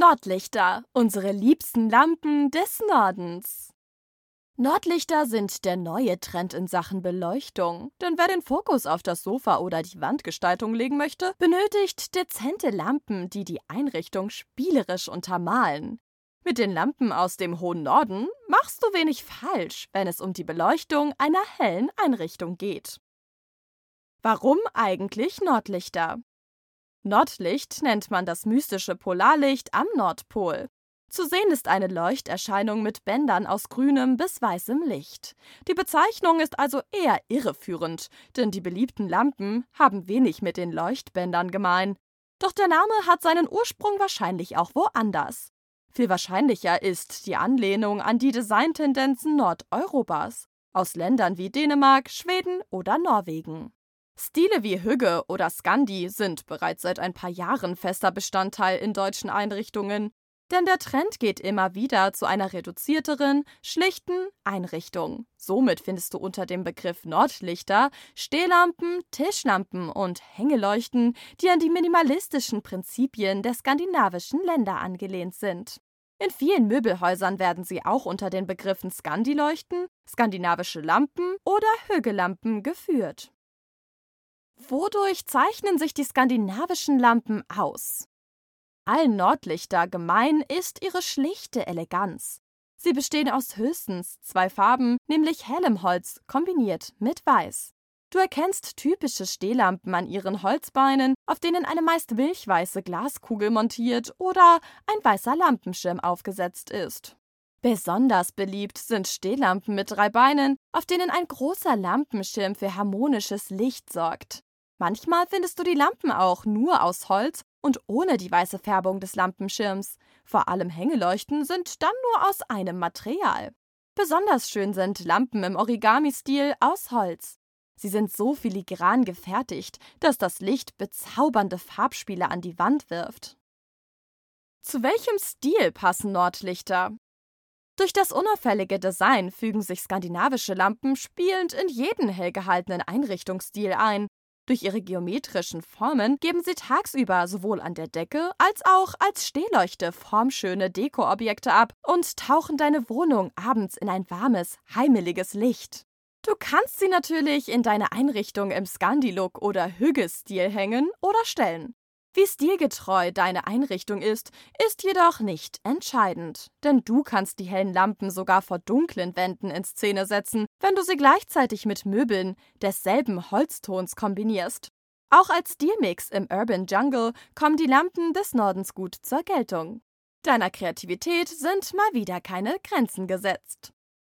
Nordlichter, unsere liebsten Lampen des Nordens. Nordlichter sind der neue Trend in Sachen Beleuchtung, denn wer den Fokus auf das Sofa oder die Wandgestaltung legen möchte, benötigt dezente Lampen, die die Einrichtung spielerisch untermalen. Mit den Lampen aus dem hohen Norden machst du wenig falsch, wenn es um die Beleuchtung einer hellen Einrichtung geht. Warum eigentlich Nordlichter? Nordlicht nennt man das mystische Polarlicht am Nordpol. Zu sehen ist eine Leuchterscheinung mit Bändern aus grünem bis weißem Licht. Die Bezeichnung ist also eher irreführend, denn die beliebten Lampen haben wenig mit den Leuchtbändern gemein. Doch der Name hat seinen Ursprung wahrscheinlich auch woanders. Viel wahrscheinlicher ist die Anlehnung an die Designtendenzen Nordeuropas, aus Ländern wie Dänemark, Schweden oder Norwegen. Stile wie Hügge oder Scandi sind bereits seit ein paar Jahren fester Bestandteil in deutschen Einrichtungen, denn der Trend geht immer wieder zu einer reduzierteren, schlichten Einrichtung. Somit findest du unter dem Begriff Nordlichter Stehlampen, Tischlampen und Hängeleuchten, die an die minimalistischen Prinzipien der skandinavischen Länder angelehnt sind. In vielen Möbelhäusern werden sie auch unter den Begriffen Skandileuchten, skandinavische Lampen oder Hügellampen geführt. Wodurch zeichnen sich die skandinavischen Lampen aus? Allen Nordlichter gemein ist ihre schlichte Eleganz. Sie bestehen aus höchstens zwei Farben, nämlich hellem Holz kombiniert mit Weiß. Du erkennst typische Stehlampen an ihren Holzbeinen, auf denen eine meist milchweiße Glaskugel montiert oder ein weißer Lampenschirm aufgesetzt ist. Besonders beliebt sind Stehlampen mit drei Beinen, auf denen ein großer Lampenschirm für harmonisches Licht sorgt. Manchmal findest du die Lampen auch nur aus Holz und ohne die weiße Färbung des Lampenschirms. Vor allem Hängeleuchten sind dann nur aus einem Material. Besonders schön sind Lampen im Origami-Stil aus Holz. Sie sind so filigran gefertigt, dass das Licht bezaubernde Farbspiele an die Wand wirft. Zu welchem Stil passen Nordlichter? Durch das unauffällige Design fügen sich skandinavische Lampen spielend in jeden hell gehaltenen Einrichtungsstil ein durch ihre geometrischen Formen geben sie tagsüber sowohl an der Decke als auch als Stehleuchte formschöne Dekoobjekte ab und tauchen deine Wohnung abends in ein warmes, heimeliges Licht. Du kannst sie natürlich in deine Einrichtung im Scandi-Look oder Hügge-Stil hängen oder stellen. Wie stilgetreu deine Einrichtung ist, ist jedoch nicht entscheidend, denn du kannst die hellen Lampen sogar vor dunklen Wänden in Szene setzen, wenn du sie gleichzeitig mit Möbeln desselben Holztons kombinierst. Auch als Stilmix im Urban Jungle kommen die Lampen des Nordens gut zur Geltung. Deiner Kreativität sind mal wieder keine Grenzen gesetzt.